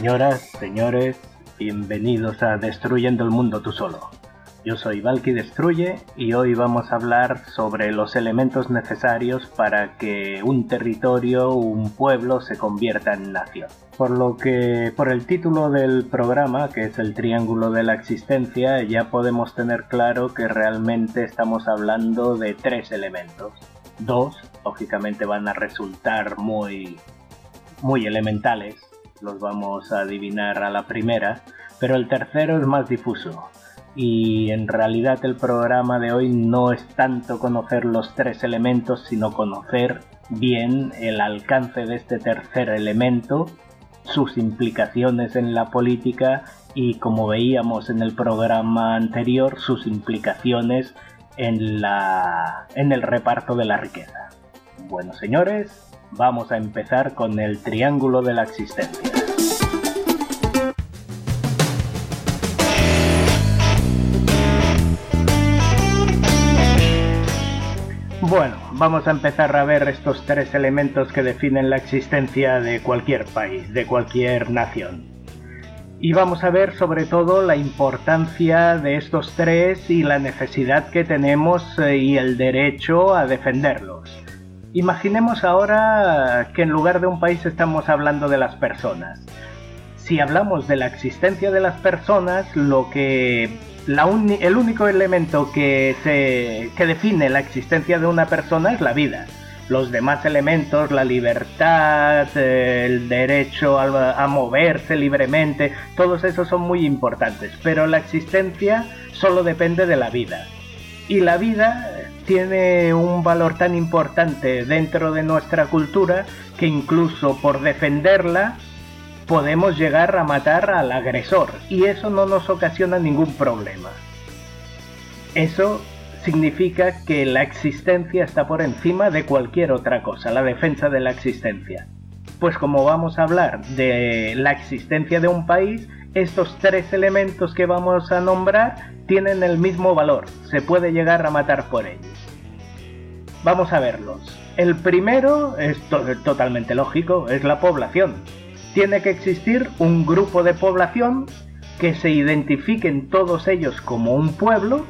Señoras, señores, bienvenidos a Destruyendo el Mundo tú solo. Yo soy Valky Destruye y hoy vamos a hablar sobre los elementos necesarios para que un territorio, un pueblo se convierta en nación. Por lo que, por el título del programa, que es el Triángulo de la Existencia, ya podemos tener claro que realmente estamos hablando de tres elementos. Dos, lógicamente, van a resultar muy, muy elementales, los vamos a adivinar a la primera, pero el tercero es más difuso. Y en realidad el programa de hoy no es tanto conocer los tres elementos, sino conocer bien el alcance de este tercer elemento, sus implicaciones en la política y como veíamos en el programa anterior, sus implicaciones en, la, en el reparto de la riqueza. Bueno, señores, vamos a empezar con el triángulo de la existencia. Bueno, vamos a empezar a ver estos tres elementos que definen la existencia de cualquier país, de cualquier nación. Y vamos a ver sobre todo la importancia de estos tres y la necesidad que tenemos eh, y el derecho a defenderlos. Imaginemos ahora que en lugar de un país estamos hablando de las personas. Si hablamos de la existencia de las personas, lo que el único elemento que, se, que define la existencia de una persona es la vida. Los demás elementos, la libertad, el derecho a, a moverse libremente, todos esos son muy importantes, pero la existencia solo depende de la vida. Y la vida tiene un valor tan importante dentro de nuestra cultura que incluso por defenderla podemos llegar a matar al agresor y eso no nos ocasiona ningún problema. Eso significa que la existencia está por encima de cualquier otra cosa, la defensa de la existencia. Pues como vamos a hablar de la existencia de un país, estos tres elementos que vamos a nombrar tienen el mismo valor, se puede llegar a matar por ellos. Vamos a verlos. El primero es totalmente lógico, es la población tiene que existir un grupo de población que se identifiquen todos ellos como un pueblo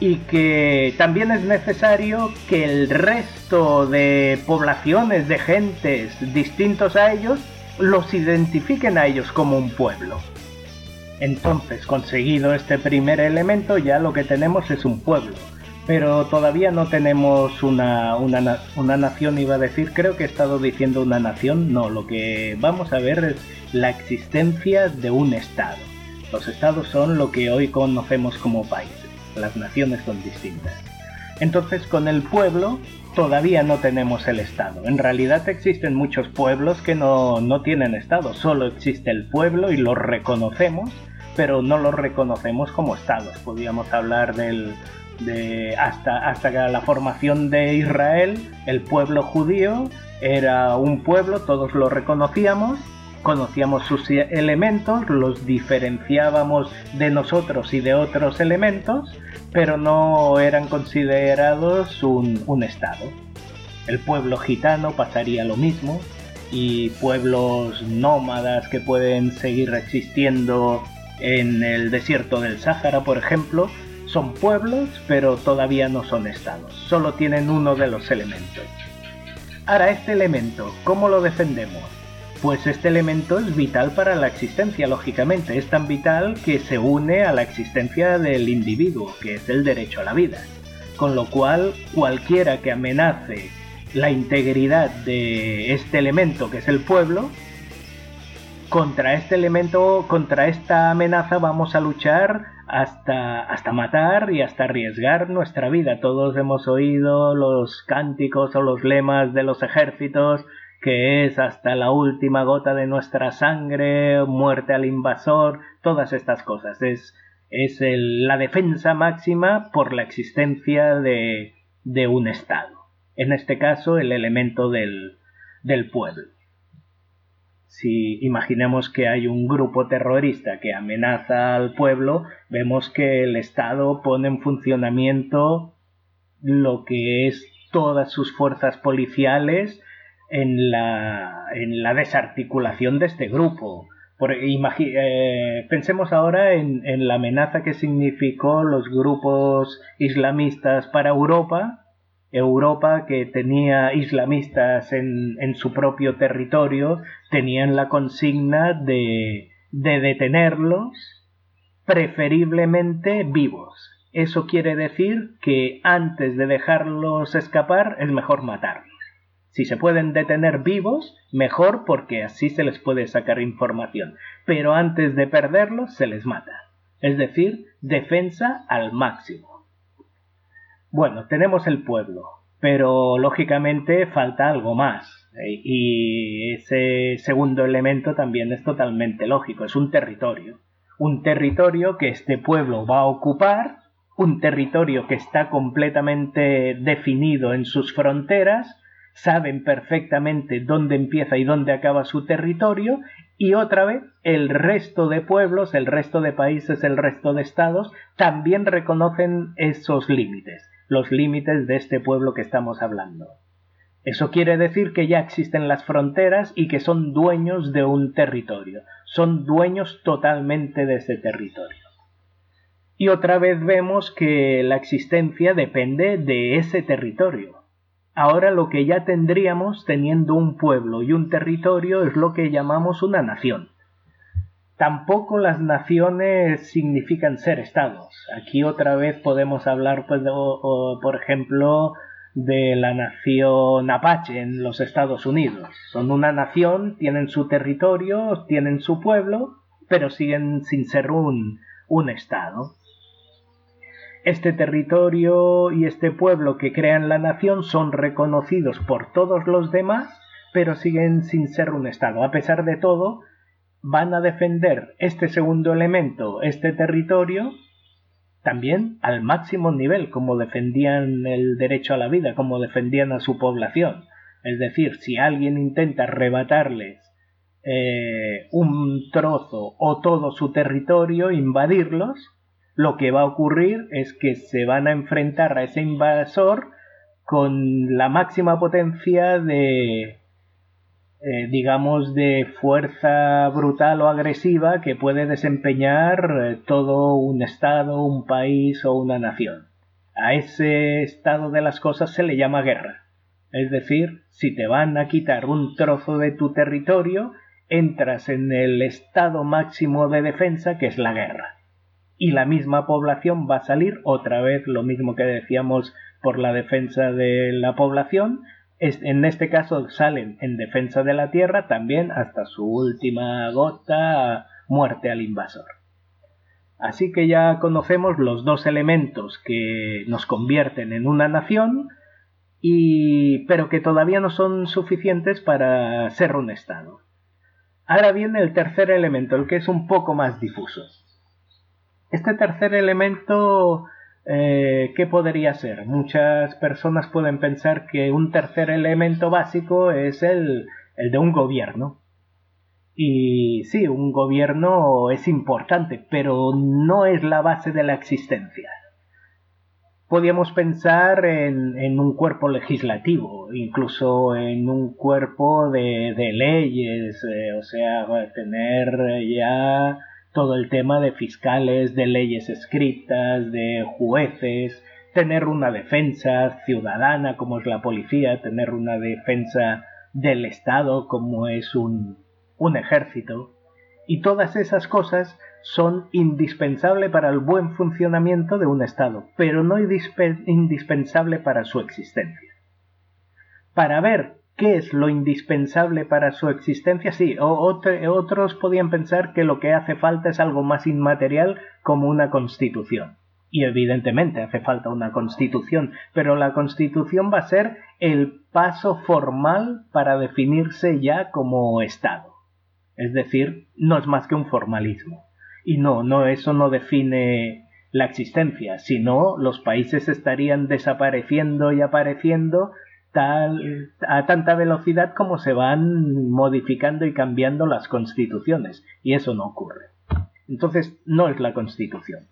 y que también es necesario que el resto de poblaciones, de gentes distintos a ellos, los identifiquen a ellos como un pueblo. Entonces, conseguido este primer elemento, ya lo que tenemos es un pueblo pero todavía no tenemos una, una, una, nación, iba a decir, creo que he estado diciendo una nación, no, lo que vamos a ver es la existencia de un Estado. Los Estados son lo que hoy conocemos como países, las naciones son distintas. Entonces con el pueblo todavía no tenemos el Estado. En realidad existen muchos pueblos que no, no tienen Estado, solo existe el pueblo y lo reconocemos, pero no lo reconocemos como Estados. Podríamos hablar del, hasta, hasta la formación de Israel, el pueblo judío era un pueblo, todos lo reconocíamos, conocíamos sus elementos, los diferenciábamos de nosotros y de otros elementos, pero no eran considerados un, un Estado. El pueblo gitano pasaría lo mismo, y pueblos nómadas que pueden seguir existiendo en el desierto del Sáhara, por ejemplo, son pueblos, pero todavía no son estados, solo tienen uno de los elementos. Ahora, este elemento, ¿cómo lo defendemos? Pues este elemento es vital para la existencia, lógicamente, es tan vital que se une a la existencia del individuo, que es el derecho a la vida. Con lo cual, cualquiera que amenace la integridad de este elemento, que es el pueblo, contra este elemento, contra esta amenaza vamos a luchar hasta, hasta matar y hasta arriesgar nuestra vida. Todos hemos oído los cánticos o los lemas de los ejércitos que es hasta la última gota de nuestra sangre, muerte al invasor, todas estas cosas. Es, es la defensa máxima por la existencia de, de un Estado. En este caso, el elemento del, del pueblo. Si imaginemos que hay un grupo terrorista que amenaza al pueblo, vemos que el Estado pone en funcionamiento lo que es todas sus fuerzas policiales en la, en la desarticulación de este grupo. eh, pensemos ahora en, la amenaza que significó los grupos islamistas para Europa, Europa que tenía islamistas en, en su propio territorio, tenían la consigna de, de detenerlos, preferiblemente vivos. Eso quiere decir que antes de dejarlos escapar es mejor matarlos. Si se pueden detener vivos, mejor porque así se les puede sacar información. Pero antes de perderlos, se les mata. Es decir, defensa al máximo. Bueno, tenemos el pueblo, pero lógicamente falta algo más. Eh, y ese segundo elemento también es totalmente lógico, es un territorio. Un territorio que este pueblo va a ocupar, un territorio que está completamente definido en sus fronteras, saben perfectamente dónde empieza y dónde acaba su territorio y otra vez el resto de pueblos, el resto de países, el resto de estados también reconocen esos límites, los límites de este pueblo que estamos hablando. Eso quiere decir que ya existen las fronteras y que son dueños de un territorio, son dueños totalmente de ese territorio. Y otra vez vemos que la existencia depende de ese territorio. Ahora lo que ya tendríamos teniendo un pueblo y un territorio es lo que llamamos una nación. Tampoco las naciones significan ser estados. Aquí otra vez podemos hablar, pues, por ejemplo, de la nación Apache en los Estados Unidos. Son una nación, tienen su territorio, tienen su pueblo, pero siguen sin ser un, un estado. Este territorio y este pueblo que crean la nación son reconocidos por todos los demás, pero siguen sin ser un Estado. A pesar de todo, van a defender este segundo elemento, este territorio, también al máximo nivel, como defendían el derecho a la vida, como defendían a su población. Es decir, si alguien intenta arrebatarles eh, un trozo o todo su territorio, invadirlos, lo que va a ocurrir es que se van a enfrentar a ese invasor con la máxima potencia de, eh, digamos, de fuerza brutal o agresiva que puede desempeñar eh, todo un estado, un país o una nación. A ese estado de las cosas se le llama guerra. Es decir, si te van a quitar un trozo de tu territorio, entras en el estado máximo de defensa que es la guerra y la misma población va a salir otra vez lo mismo que decíamos por la defensa de la población en este caso salen en defensa de la tierra también hasta su última gota muerte al invasor. Así que ya conocemos los dos elementos que nos convierten en una nación y pero que todavía no son suficientes para ser un estado. Ahora viene el tercer elemento el que es un poco más difuso. Este tercer elemento, eh, ¿qué podría ser? Muchas personas pueden pensar que un tercer elemento básico es el, el de un gobierno. Y sí, un gobierno es importante, pero no es la base de la existencia. Podríamos pensar en, en un cuerpo legislativo, incluso en un cuerpo de, de leyes, eh, o sea, tener ya todo el tema de fiscales, de leyes escritas, de jueces, tener una defensa ciudadana como es la policía, tener una defensa del Estado como es un, ejército. Y todas esas cosas son indispensables para el buen funcionamiento de un Estado, pero no indispensable para su existencia. Para ver ¿Qué es lo indispensable para su existencia? Sí, otros podían pensar que lo que hace falta es algo más inmaterial como una constitución. Y evidentemente hace falta una constitución, pero la constitución va a ser el paso formal para definirse ya como Estado. Es decir, no es más que un formalismo. Y no, no, eso no define la existencia, sino los países estarían desapareciendo y apareciendo a tanta velocidad como se van modificando y cambiando las constituciones, y eso no ocurre. Entonces, no es la constitución.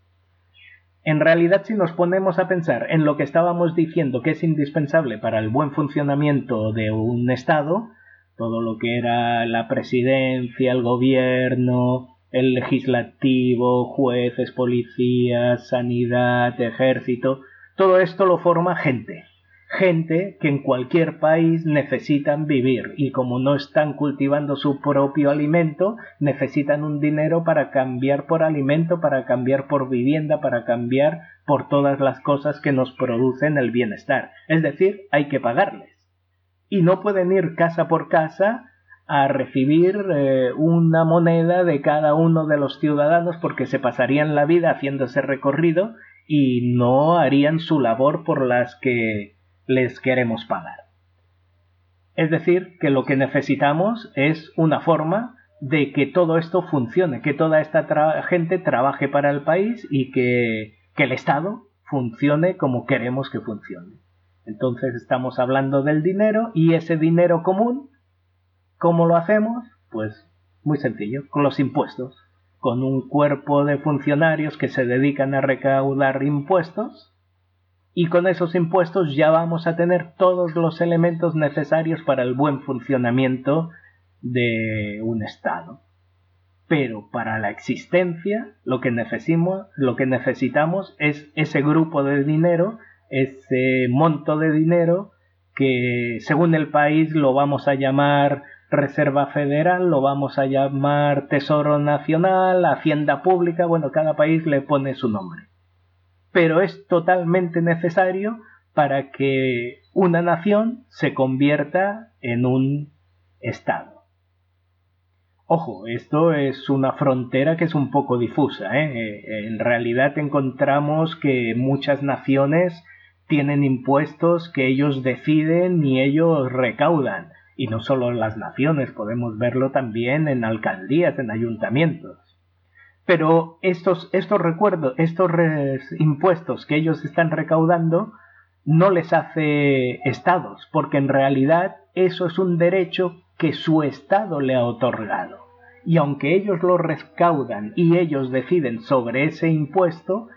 En realidad, si nos ponemos a pensar en lo que estábamos diciendo que es indispensable para el buen funcionamiento de un Estado, todo lo que era la presidencia, el gobierno, el legislativo, jueces, policías, sanidad, ejército, todo esto lo forma gente. Gente que en cualquier país necesitan vivir y como no están cultivando su propio alimento, necesitan un dinero para cambiar por alimento, para cambiar por vivienda, para cambiar por todas las cosas que nos producen el bienestar. Es decir, hay que pagarles. Y no pueden ir casa por casa a recibir eh, una moneda de cada uno de los ciudadanos porque se pasarían la vida haciendo ese recorrido y no harían su labor por las que les queremos pagar. Es decir, que lo que necesitamos es una forma de que todo esto funcione, que toda esta gente trabaje para el país y que que el Estado funcione como queremos que funcione. Entonces estamos hablando del dinero y ese dinero común, ¿cómo lo hacemos? Pues muy sencillo, con los impuestos, con un cuerpo de funcionarios que se dedican a recaudar impuestos y con esos impuestos ya vamos a tener todos los elementos necesarios para el buen funcionamiento de un Estado pero para la existencia lo que necesitamos, lo que necesitamos es ese grupo de dinero, ese monto de dinero que según el país lo vamos a llamar Reserva Federal, lo vamos a llamar Tesoro Nacional, Hacienda Pública, bueno, cada país le pone su nombre. Pero es totalmente necesario para que una nación se convierta en un Estado. Ojo, esto es una frontera que es un poco difusa. ¿eh? Eh, en realidad encontramos que muchas naciones tienen impuestos que ellos deciden y ellos recaudan. Y no solo las naciones, podemos verlo también en alcaldías, en ayuntamientos. Pero estos, estos recuerdos, estos impuestos que ellos están recaudando, no les hace estados, porque en realidad eso es un derecho que su Estado le ha otorgado. Y aunque ellos lo recaudan y ellos deciden sobre ese impuesto,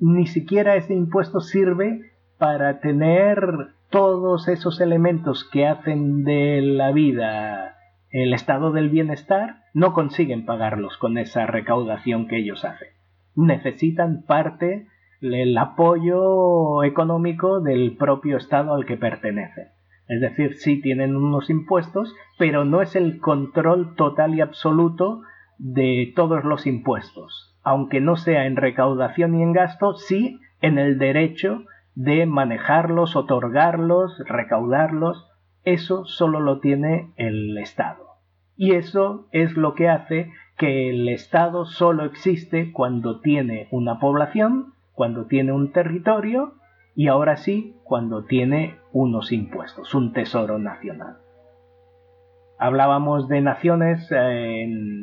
ni siquiera ese impuesto sirve para tener todos esos elementos que hacen de la vida el estado del bienestar, no consiguen pagarlos con esa recaudación que ellos hacen. Necesitan parte del apoyo económico del propio estado al que pertenecen. Es decir, sí tienen unos impuestos, pero no es el control total y absoluto de todos los impuestos. Aunque no sea en recaudación y en gasto, sí en el derecho de manejarlos, otorgarlos, recaudarlos. Eso solo lo tiene el Estado. Y eso es lo que hace que el Estado solo existe cuando tiene una población, cuando tiene un territorio y ahora sí cuando tiene unos impuestos, un tesoro nacional. Hablábamos de naciones,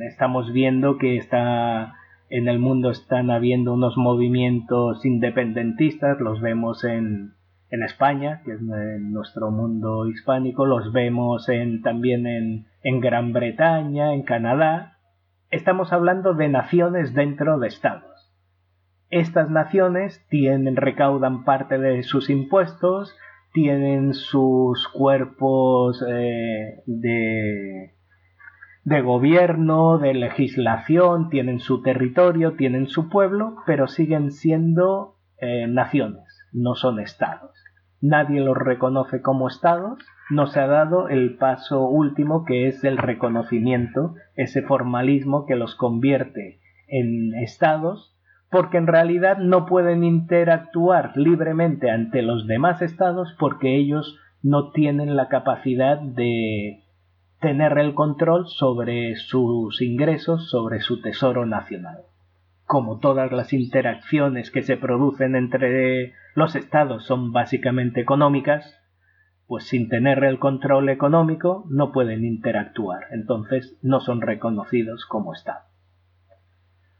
estamos viendo que está en el mundo están habiendo unos movimientos independentistas, los vemos en, en España, que es nuestro mundo hispánico, los vemos en, también en, Gran Bretaña, en Canadá. Estamos hablando de naciones dentro de estados. Estas naciones tienen, recaudan parte de sus impuestos, tienen sus cuerpos eh, de, de gobierno, de legislación, tienen su territorio, tienen su pueblo, pero siguen siendo eh, naciones, no son estados. Nadie los reconoce como estados, no se ha dado el paso último que es el reconocimiento, ese formalismo que los convierte en estados porque en realidad no pueden interactuar libremente ante los demás estados porque ellos no tienen la capacidad de tener el control sobre sus ingresos, sobre su tesoro nacional. Como todas las interacciones que se producen entre los estados son básicamente económicas, pues sin tener el control económico no pueden interactuar, entonces no son reconocidos como Estado.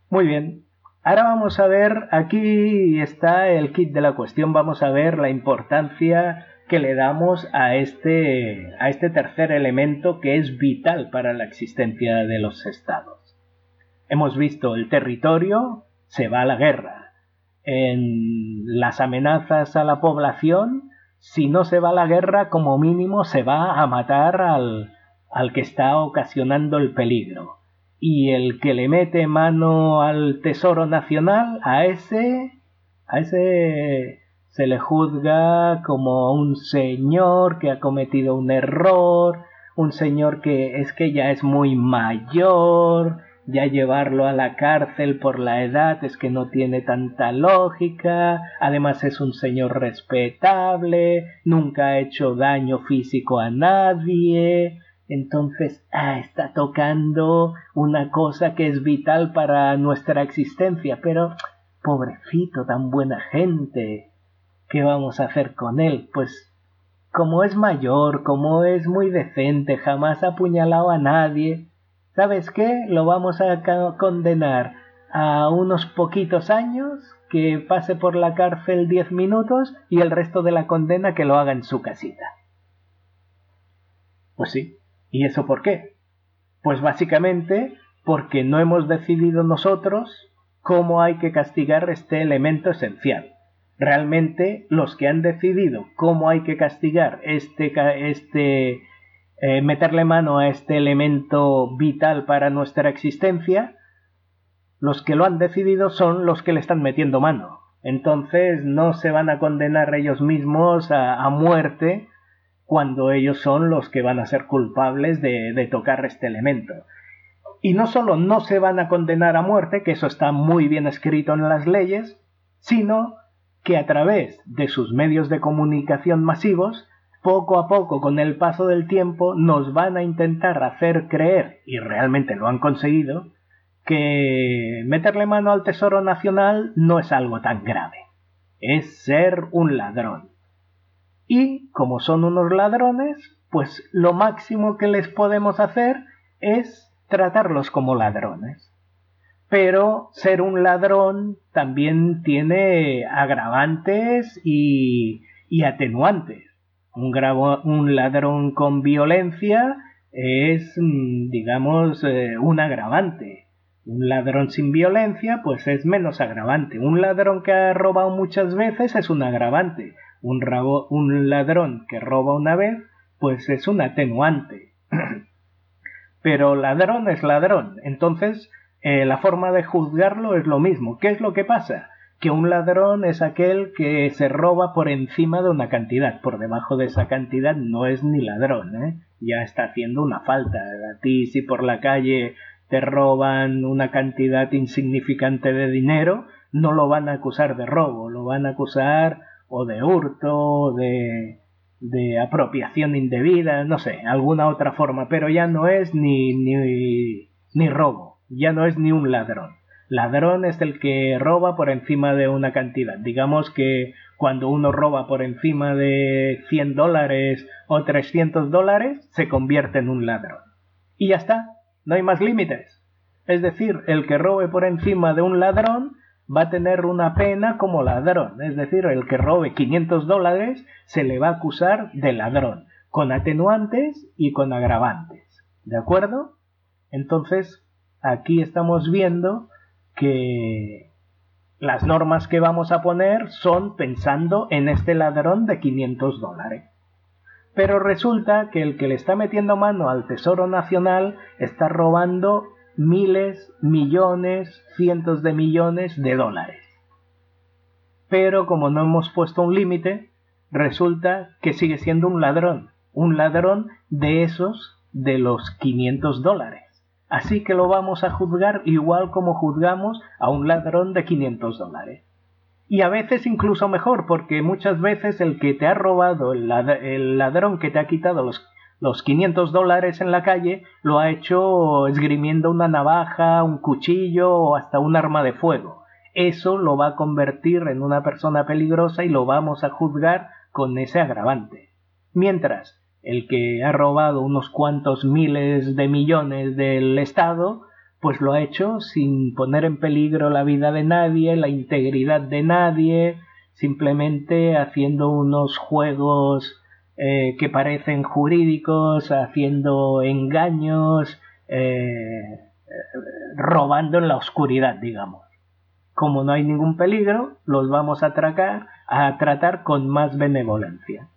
Muy bien, Ahora vamos a ver, aquí está el kit de la cuestión, vamos a ver la importancia que le damos a este, a este tercer elemento que es vital para la existencia de los estados. Hemos visto el territorio, se va a la guerra. En las amenazas a la población, si no se va a la guerra, como mínimo se va a matar al, al que está ocasionando el peligro. Y el que le mete mano al Tesoro Nacional, a ese, a ese se le juzga como un señor que ha cometido un error, un señor que es que ya es muy mayor, ya llevarlo a la cárcel por la edad es que no tiene tanta lógica, además es un señor respetable, nunca ha hecho daño físico a nadie, entonces ah, está tocando una cosa que es vital para nuestra existencia, pero pobrecito, tan buena gente, ¿qué vamos a hacer con él? Pues como es mayor, como es muy decente, jamás ha apuñalado a nadie, ¿sabes qué? Lo vamos a condenar a unos poquitos años, que pase por la cárcel diez minutos y el resto de la condena que lo haga en su casita. Pues sí. ¿Y eso por qué? Pues básicamente porque no hemos decidido nosotros cómo hay que castigar este elemento esencial. Realmente los que han decidido cómo hay que castigar este, este eh, meterle mano a este elemento vital para nuestra existencia, los que lo han decidido son los que le están metiendo mano. Entonces no se van a condenar ellos mismos a, muerte cuando ellos son los que van a ser culpables de, de tocar este elemento. Y no solo no se van a condenar a muerte, que eso está muy bien escrito en las leyes, sino que a través de sus medios de comunicación masivos poco a poco, con el paso del tiempo, nos van a intentar hacer creer, y realmente lo han conseguido, que meterle mano al Tesoro Nacional no es algo tan grave. Es ser un ladrón. Y, como son unos ladrones, pues lo máximo que les podemos hacer es tratarlos como ladrones. Pero ser un ladrón también tiene agravantes y, y atenuantes. Un, ladrón con violencia es, mm, digamos, eh, un agravante. Un ladrón sin violencia, pues es menos agravante. Un ladrón que ha robado muchas veces es un agravante. Un, un ladrón que roba una vez, pues es un atenuante. Pero ladrón es ladrón. Entonces, eh, la forma de juzgarlo es lo mismo. ¿Qué es lo que pasa? Que un ladrón es aquel que se roba por encima de una cantidad. Por debajo de esa cantidad no es ni ladrón, ¿eh? Ya está haciendo una falta. A ti si por la calle te roban una cantidad insignificante de dinero, no lo van a acusar de robo, lo van a acusar o de hurto, o de, de apropiación indebida, no sé, alguna otra forma, pero ya no es ni, ni, ni robo, ya no es ni un ladrón. Ladrón es el que roba por encima de una cantidad. Digamos que cuando uno roba por encima de 100 dólares o 300 dólares, se convierte en un ladrón. Y ya está, no hay más límites. Es decir, el que robe por encima de un ladrón va a tener una pena como ladrón. Es decir, el que robe 500 dólares se le va a acusar de ladrón, con atenuantes y con agravantes. ¿De acuerdo? Entonces, aquí estamos viendo que las normas que vamos a poner son pensando en este ladrón de 500 dólares. Pero resulta que el que le está metiendo mano al Tesoro Nacional está robando miles, millones, cientos de millones de dólares. Pero como no hemos puesto un límite, resulta que sigue siendo un ladrón, un ladrón de esos de los 500 dólares. Así que lo vamos a juzgar igual como juzgamos a un ladrón de 500 dólares. Y a veces incluso mejor, porque muchas veces el que te ha robado, el, ladrón que te ha quitado los, los 500 dólares en la calle, lo ha hecho esgrimiendo una navaja, un cuchillo o hasta un arma de fuego. Eso lo va a convertir en una persona peligrosa y lo vamos a juzgar con ese agravante. Mientras, el que ha robado unos cuantos miles de millones del Estado, pues lo ha hecho sin poner en peligro la vida de nadie, la integridad de nadie, simplemente haciendo unos juegos eh, que parecen jurídicos, haciendo engaños, eh, robando en la oscuridad, digamos. Como no hay ningún peligro, los vamos a, a tratar con más benevolencia.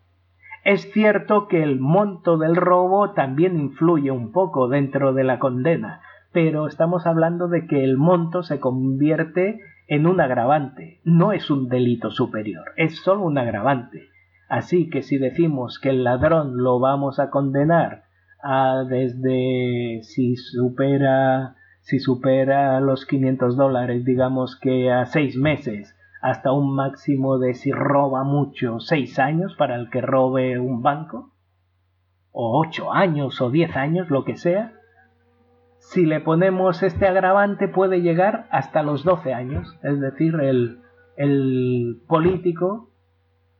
Es cierto que el monto del robo también influye un poco dentro de la condena, pero estamos hablando de que el monto se convierte en un agravante, no es un delito superior, es solo un agravante. Así que si decimos que el ladrón lo vamos a condenar a desde si supera si supera los 500 dólares, digamos que a seis meses, hasta un máximo de si roba mucho, seis años para el que robe un banco, o ocho años o diez años, lo que sea, si le ponemos este agravante puede llegar hasta los 12 años, es decir, el, el político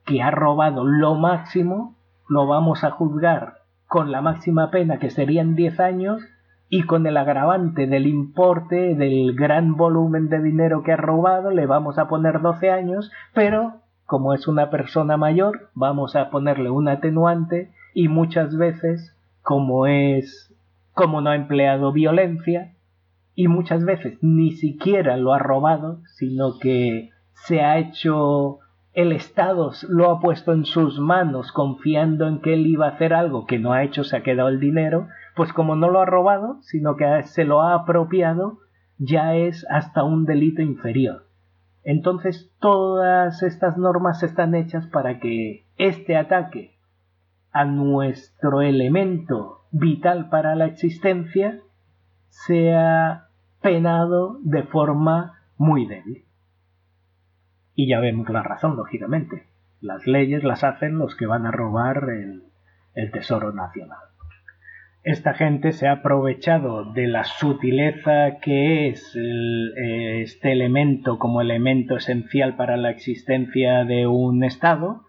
que ha robado lo máximo lo vamos a juzgar con la máxima pena que serían 10 años y con el agravante del importe del gran volumen de dinero que ha robado le vamos a poner 12 años, pero como es una persona mayor vamos a ponerle un atenuante y muchas veces como es como no ha empleado violencia y muchas veces ni siquiera lo ha robado, sino que se ha hecho el Estado lo ha puesto en sus manos confiando en que él iba a hacer algo que no ha hecho, se ha quedado el dinero, pues como no lo ha robado, sino que se lo ha apropiado, ya es hasta un delito inferior. Entonces todas estas normas están hechas para que este ataque a nuestro elemento vital para la existencia sea penado de forma muy débil. Y ya vemos la razón, lógicamente. Las leyes las hacen los que van a robar el, tesoro nacional esta gente se ha aprovechado de la sutileza que es este elemento como elemento esencial para la existencia de un Estado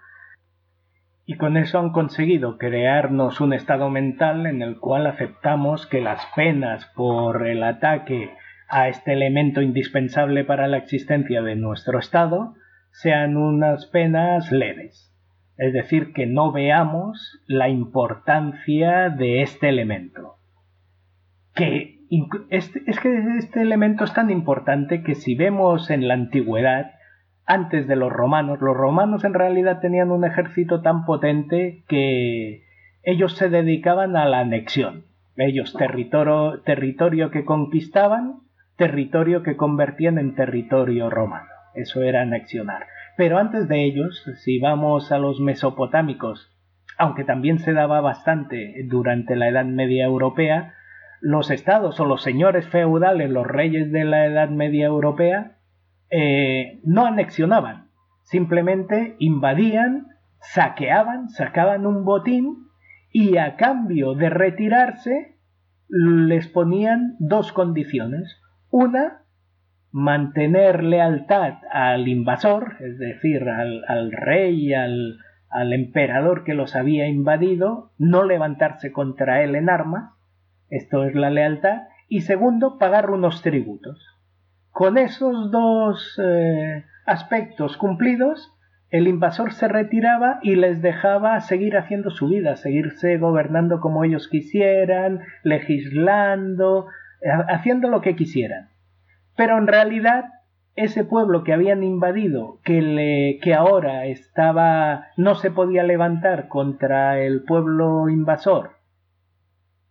y con eso han conseguido crearnos un estado mental en el cual aceptamos que las penas por el ataque a este elemento indispensable para la existencia de nuestro Estado sean unas penas leves es decir, que no veamos la importancia de este elemento. Que es, es que este elemento es tan importante que si vemos en la antigüedad, antes de los romanos, los romanos en realidad tenían un ejército tan potente que ellos se dedicaban a la anexión. Ellos territorio, territorio que conquistaban, territorio que convertían en territorio romano. Eso era anexionar. Pero antes de ellos, si vamos a los mesopotámicos, aunque también se daba bastante durante la Edad Media Europea, los estados o los señores feudales, los reyes de la Edad Media Europea, eh, no anexionaban, simplemente invadían, saqueaban, sacaban un botín y a cambio de retirarse les ponían dos condiciones. Una, mantener lealtad al invasor, es decir, al, rey, al, al emperador que los había invadido, no levantarse contra él en armas, esto es la lealtad, y segundo, pagar unos tributos. Con esos dos eh, aspectos cumplidos, el invasor se retiraba y les dejaba seguir haciendo su vida, seguirse gobernando como ellos quisieran, legislando, eh, haciendo lo que quisieran. Pero en realidad ese pueblo que habían invadido, que, le, que ahora estaba, no se podía levantar contra el pueblo invasor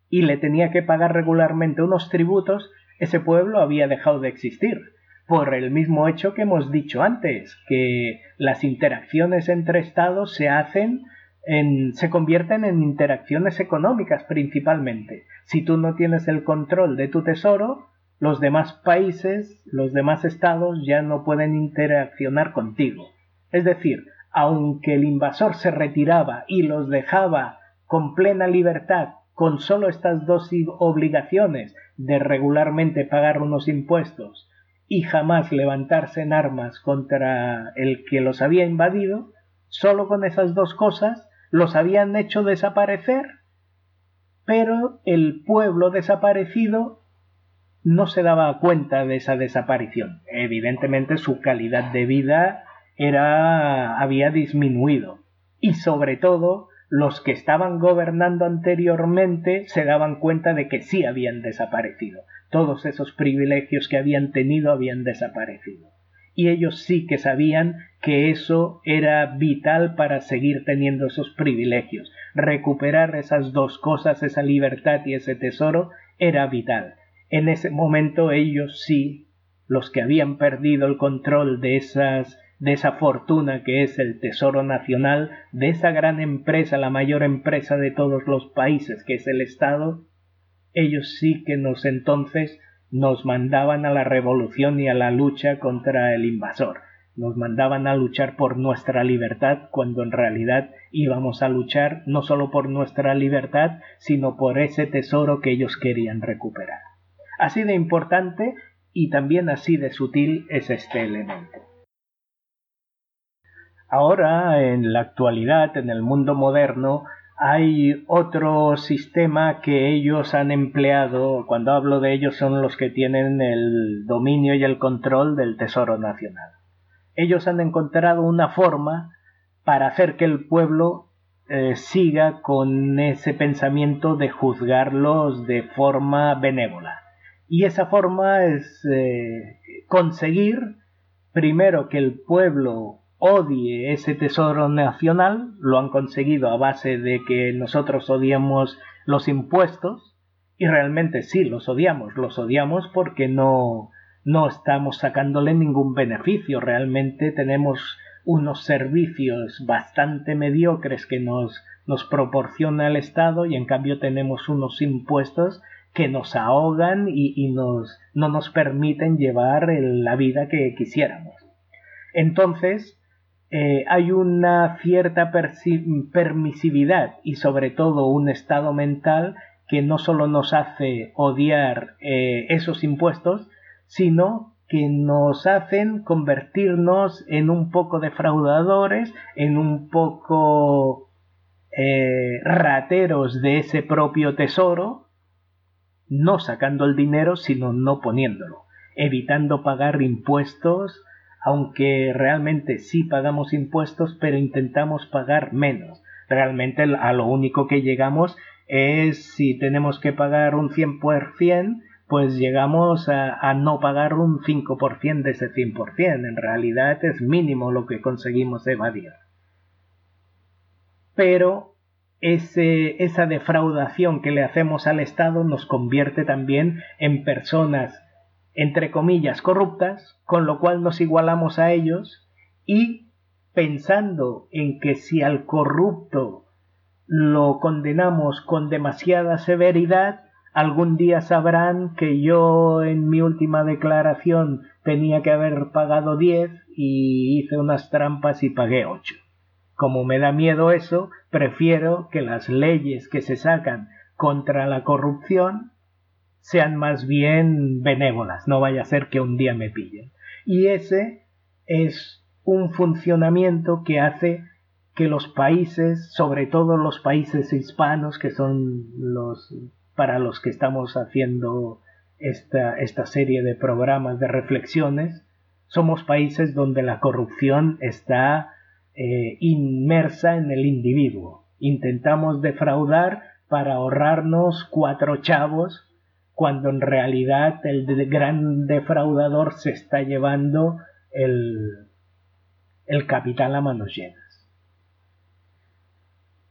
y le tenía que pagar regularmente unos tributos, ese pueblo había dejado de existir, por el mismo hecho que hemos dicho antes, que las interacciones entre estados se hacen en, se convierten en interacciones económicas principalmente. Si tú no tienes el control de tu tesoro, los demás países, los demás estados ya no pueden interaccionar contigo. Es decir, aunque el invasor se retiraba y los dejaba con plena libertad con solo estas dos obligaciones de regularmente pagar unos impuestos y jamás levantarse en armas contra el que los había invadido, solo con esas dos cosas los habían hecho desaparecer, pero el pueblo desaparecido no se daba cuenta de esa desaparición. Evidentemente su calidad de vida era había disminuido y sobre todo los que estaban gobernando anteriormente se daban cuenta de que sí habían desaparecido. Todos esos privilegios que habían tenido habían desaparecido. y ellos sí que sabían que eso era vital para seguir teniendo esos privilegios. Recuperar esas dos cosas, esa libertad y ese tesoro, era vital. En ese momento ellos sí, los que habían perdido el control de esas esa fortuna que es el Tesoro Nacional, de esa gran empresa, la mayor empresa de todos los países, que es el Estado, ellos sí que nos entonces nos mandaban a la revolución y a la lucha contra el invasor. Nos mandaban a luchar por nuestra libertad cuando en realidad íbamos a luchar no solo por nuestra libertad, sino por ese tesoro que ellos querían recuperar. Así de importante y también así de sutil es este elemento. Ahora, en la actualidad, en el mundo moderno, hay otro sistema que ellos han empleado, cuando hablo de ellos son los que tienen el dominio y el control del Tesoro Nacional. Ellos han encontrado una forma para hacer que el pueblo eh, siga con ese pensamiento de juzgarlos de forma benévola. Y esa forma es eh, conseguir primero que el pueblo odie ese tesoro nacional, lo han conseguido a base de que nosotros odiamos los impuestos, y realmente sí, los odiamos, los odiamos porque no, no estamos sacándole ningún beneficio, realmente tenemos unos servicios bastante mediocres que nos, nos proporciona el Estado y en cambio tenemos unos impuestos que nos ahogan y, nos, no nos permiten llevar la vida que quisiéramos. Entonces, eh, hay una cierta permisividad y sobre todo un estado mental que no solo nos hace odiar eh, esos impuestos, sino que nos hacen convertirnos en un poco defraudadores, en un poco eh, rateros de ese propio tesoro, no sacando el dinero, sino no poniéndolo, evitando pagar impuestos, aunque realmente sí pagamos impuestos, pero intentamos pagar menos. Realmente a lo único que llegamos es si tenemos que pagar un 100%, pues llegamos a, no pagar un 5% de ese 100%. En realidad es mínimo lo que conseguimos evadir. Pero ese, esa defraudación que le hacemos al Estado nos convierte también en personas entre comillas, corruptas, con lo cual nos igualamos a ellos y pensando en que si al corrupto lo condenamos con demasiada severidad, algún día sabrán que yo en mi última declaración tenía que haber pagado 10 y hice unas trampas y pagué 8. Como me da miedo eso, prefiero que las leyes que se sacan contra la corrupción sean más bien benévolas, no vaya a ser que un día me pillen. Y ese es un funcionamiento que hace que los países, sobre todo los países hispanos, que son los para los que estamos haciendo esta, esta serie de programas de reflexiones, somos países donde la corrupción está eh, inmersa en el individuo. Intentamos defraudar para ahorrarnos cuatro chavos cuando en realidad el gran defraudador se está llevando el, el capital a manos llenas.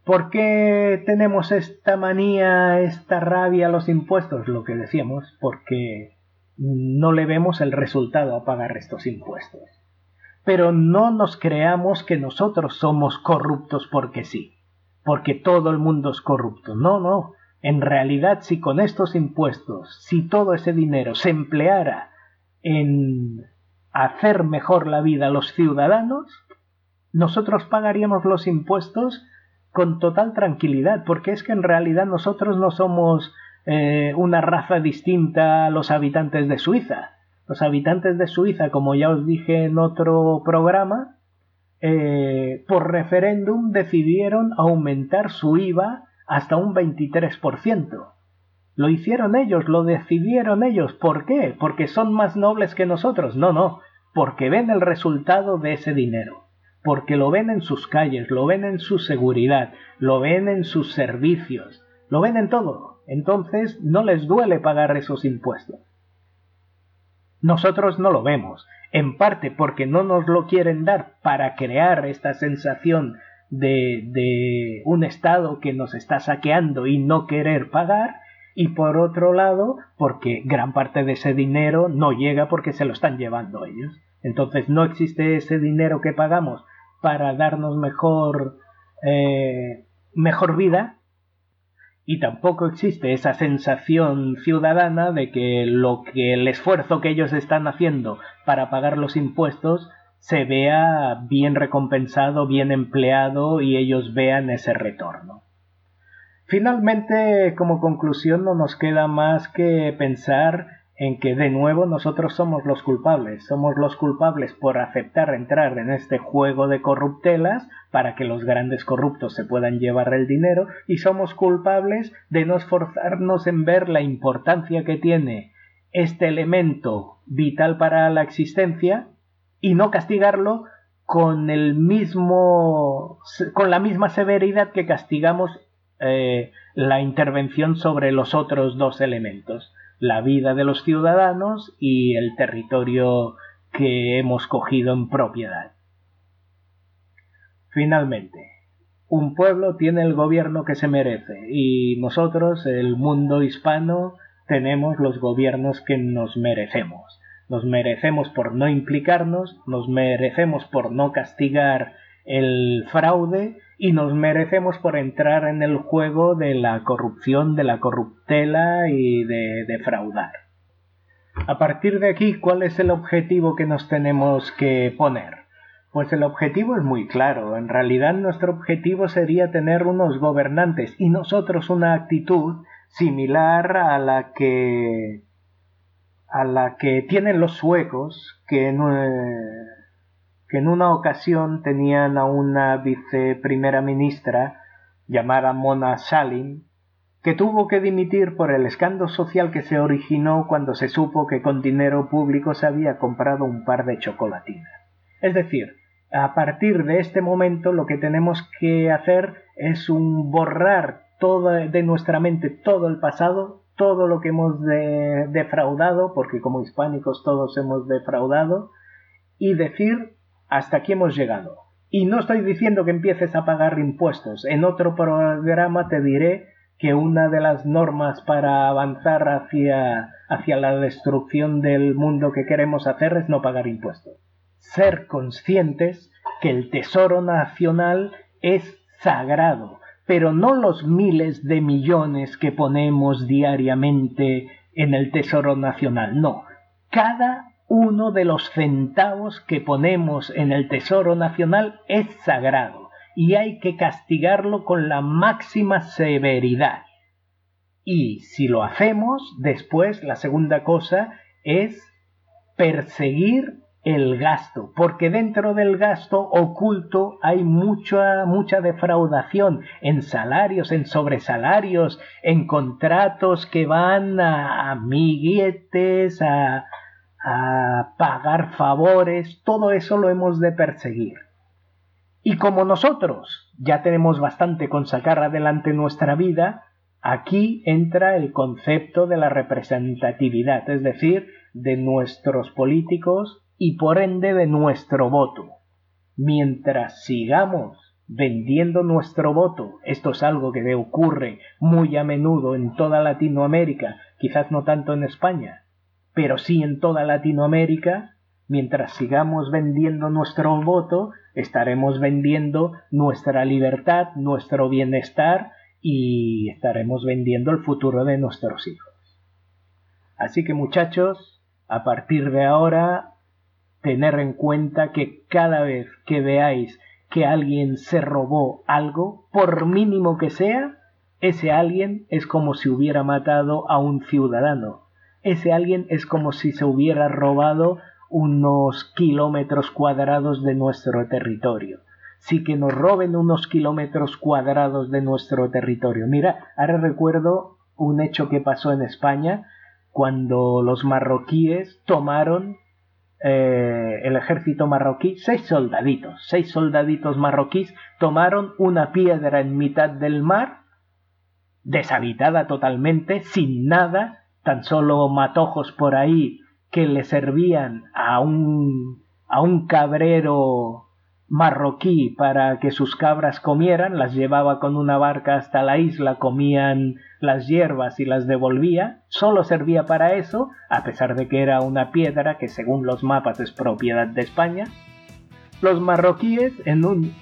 ¿Por qué tenemos esta manía, esta rabia a los impuestos? Lo que decíamos, porque no le vemos el resultado a pagar estos impuestos. Pero no nos creamos que nosotros somos corruptos porque sí, porque todo el mundo es corrupto. No, no. En realidad, si con estos impuestos, si todo ese dinero se empleara en hacer mejor la vida a los ciudadanos, nosotros pagaríamos los impuestos con total tranquilidad, porque es que en realidad nosotros no somos eh, una raza distinta a los habitantes de Suiza. Los habitantes de Suiza, como ya os dije en otro programa, eh, por referéndum decidieron aumentar su IVA hasta un 23%. Lo hicieron ellos, lo decidieron ellos. ¿Por qué? ¿Porque son más nobles que nosotros? No, no, porque ven el resultado de ese dinero, porque lo ven en sus calles, lo ven en su seguridad, lo ven en sus servicios, lo ven en todo. Entonces no les duele pagar esos impuestos. Nosotros no lo vemos, en parte porque no nos lo quieren dar para crear esta sensación de, de un Estado que nos está saqueando y no querer pagar, y por otro lado porque gran parte de ese dinero no llega porque se lo están llevando ellos. Entonces no existe ese dinero que pagamos para darnos mejor, eh, mejor vida y tampoco existe esa sensación ciudadana de que lo que el esfuerzo que ellos están haciendo para pagar los impuestos se vea bien recompensado, bien empleado y ellos vean ese retorno. Finalmente, como conclusión, no nos queda más que pensar en que de nuevo nosotros somos los culpables, somos los culpables por aceptar entrar en este juego de corruptelas para que los grandes corruptos se puedan llevar el dinero y somos culpables de no esforzarnos en ver la importancia que tiene este elemento vital para la existencia y no castigarlo con el mismo con la misma severidad que castigamos eh, la intervención sobre los otros dos elementos la vida de los ciudadanos y el territorio que hemos cogido en propiedad. Finalmente, un pueblo tiene el gobierno que se merece y nosotros, el mundo hispano, tenemos los gobiernos que nos merecemos. Nos merecemos por no implicarnos, nos merecemos por no castigar el fraude y nos merecemos por entrar en el juego de la corrupción, de la corruptela y de defraudar. A partir de aquí, ¿cuál es el objetivo que nos tenemos que poner? Pues el objetivo es muy claro. En realidad nuestro objetivo sería tener unos gobernantes y nosotros una actitud similar a la que a la que tienen los suecos que que en una ocasión tenían a una viceprimera ministra llamada Mona Sahlin, que tuvo que dimitir por el escándalo social que se originó cuando se supo que con dinero público se había comprado un par de chocolatinas. Es decir, a partir de este momento lo que tenemos que hacer es un borrar de nuestra mente todo el pasado, todo lo que hemos defraudado, porque como hispánicos todos hemos defraudado, y decir hasta aquí hemos llegado. Y no estoy diciendo que empieces a pagar impuestos. En otro programa te diré que una de las normas para avanzar hacia, hacia la destrucción del mundo que queremos hacer es no pagar impuestos. Ser conscientes que el tesoro nacional es sagrado, pero no los miles de millones que ponemos diariamente en el tesoro nacional, no. Cada uno de los centavos que ponemos en el Tesoro Nacional es sagrado y hay que castigarlo con la máxima severidad. Y si lo hacemos, después la segunda cosa es perseguir el gasto, porque dentro del gasto oculto hay mucha, mucha defraudación en salarios, en sobresalarios, en contratos que van a amiguetes, a, a pagar favores, todo eso lo hemos de perseguir. Y como nosotros ya tenemos bastante con sacar adelante nuestra vida, aquí entra el concepto de la representatividad, es decir, de nuestros políticos y por ende de nuestro voto. Mientras sigamos vendiendo nuestro voto, esto es algo que ocurre muy a menudo en toda Latinoamérica, quizás no tanto en España, pero sí en toda Latinoamérica, mientras sigamos vendiendo nuestro voto, estaremos vendiendo nuestra libertad, nuestro bienestar y estaremos vendiendo el futuro de nuestros hijos. Así que muchachos, a partir de ahora, tener en cuenta que cada vez que veáis que alguien se robó algo, por mínimo que sea, ese alguien es como si hubiera matado a un ciudadano, ese alguien es como si se hubiera robado unos kilómetros cuadrados de nuestro territorio. Sí que nos roben unos kilómetros cuadrados de nuestro territorio. Mira, ahora recuerdo un hecho que pasó en España cuando los marroquíes tomaron eh, el ejército marroquí, seis soldaditos, seis soldaditos marroquíes tomaron una piedra en mitad del mar, deshabitada totalmente, sin nada, tan solo matojos por ahí que le servían a un, a un cabrero marroquí para que sus cabras comieran, las llevaba con una barca hasta la isla, comían las hierbas y las devolvía, solo servía para eso, a pesar de que era una piedra que según los mapas es propiedad de España. Los marroquíes, en un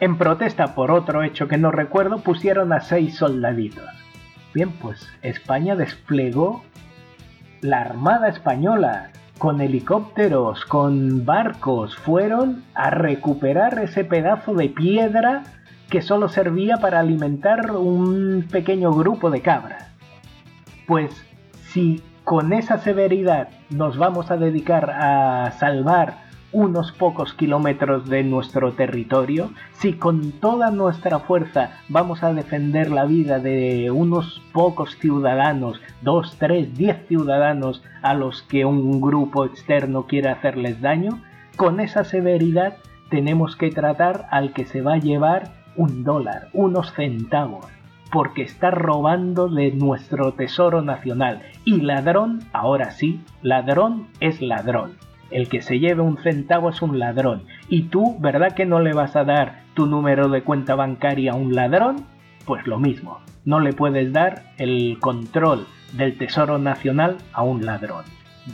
en protesta por otro hecho que no recuerdo, pusieron a seis soldaditos. Bien, pues España desplegó la Armada Española con helicópteros, con barcos, fueron a recuperar ese pedazo de piedra que solo servía para alimentar un pequeño grupo de cabras. Pues si con esa severidad nos vamos a dedicar a salvar unos pocos kilómetros de nuestro territorio, si con toda nuestra fuerza vamos a defender la vida de unos pocos ciudadanos, dos, tres, diez ciudadanos a los que un grupo externo quiere hacerles daño, con esa severidad tenemos que tratar al que se va a llevar un dólar, unos centavos, porque está robando de nuestro tesoro nacional. Y ladrón, ahora sí, ladrón es ladrón. El que se lleve un centavo es un ladrón. Y tú, ¿verdad que no le vas a dar tu número de cuenta bancaria a un ladrón? Pues lo mismo, no le puedes dar el control del Tesoro Nacional a un ladrón.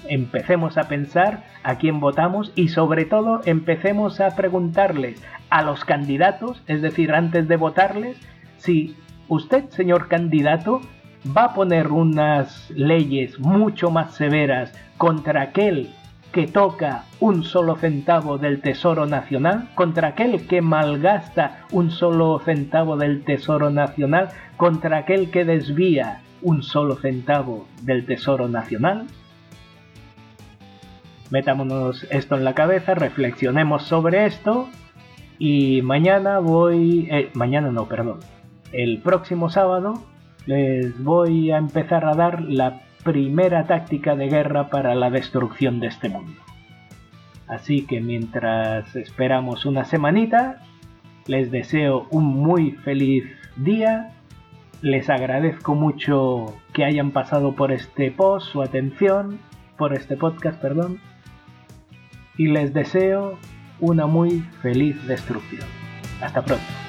Empecemos a pensar a quién votamos y sobre todo empecemos a preguntarles a los candidatos, es decir, antes de votarles, si usted, señor candidato, va a poner unas leyes mucho más severas contra aquel que toca un solo centavo del Tesoro Nacional, contra aquel que malgasta un solo centavo del Tesoro Nacional, contra aquel que desvía un solo centavo del Tesoro Nacional? Metámonos esto en la cabeza, reflexionemos sobre esto y mañana voy... Eh, mañana no, perdón. El próximo sábado les voy a empezar a dar la primera táctica de guerra para la destrucción de este mundo. Así que mientras esperamos una semanita, les deseo un muy feliz día. Les agradezco mucho que hayan pasado por este post, su atención, por este podcast, perdón. Y les deseo una muy feliz destrucción. Hasta pronto.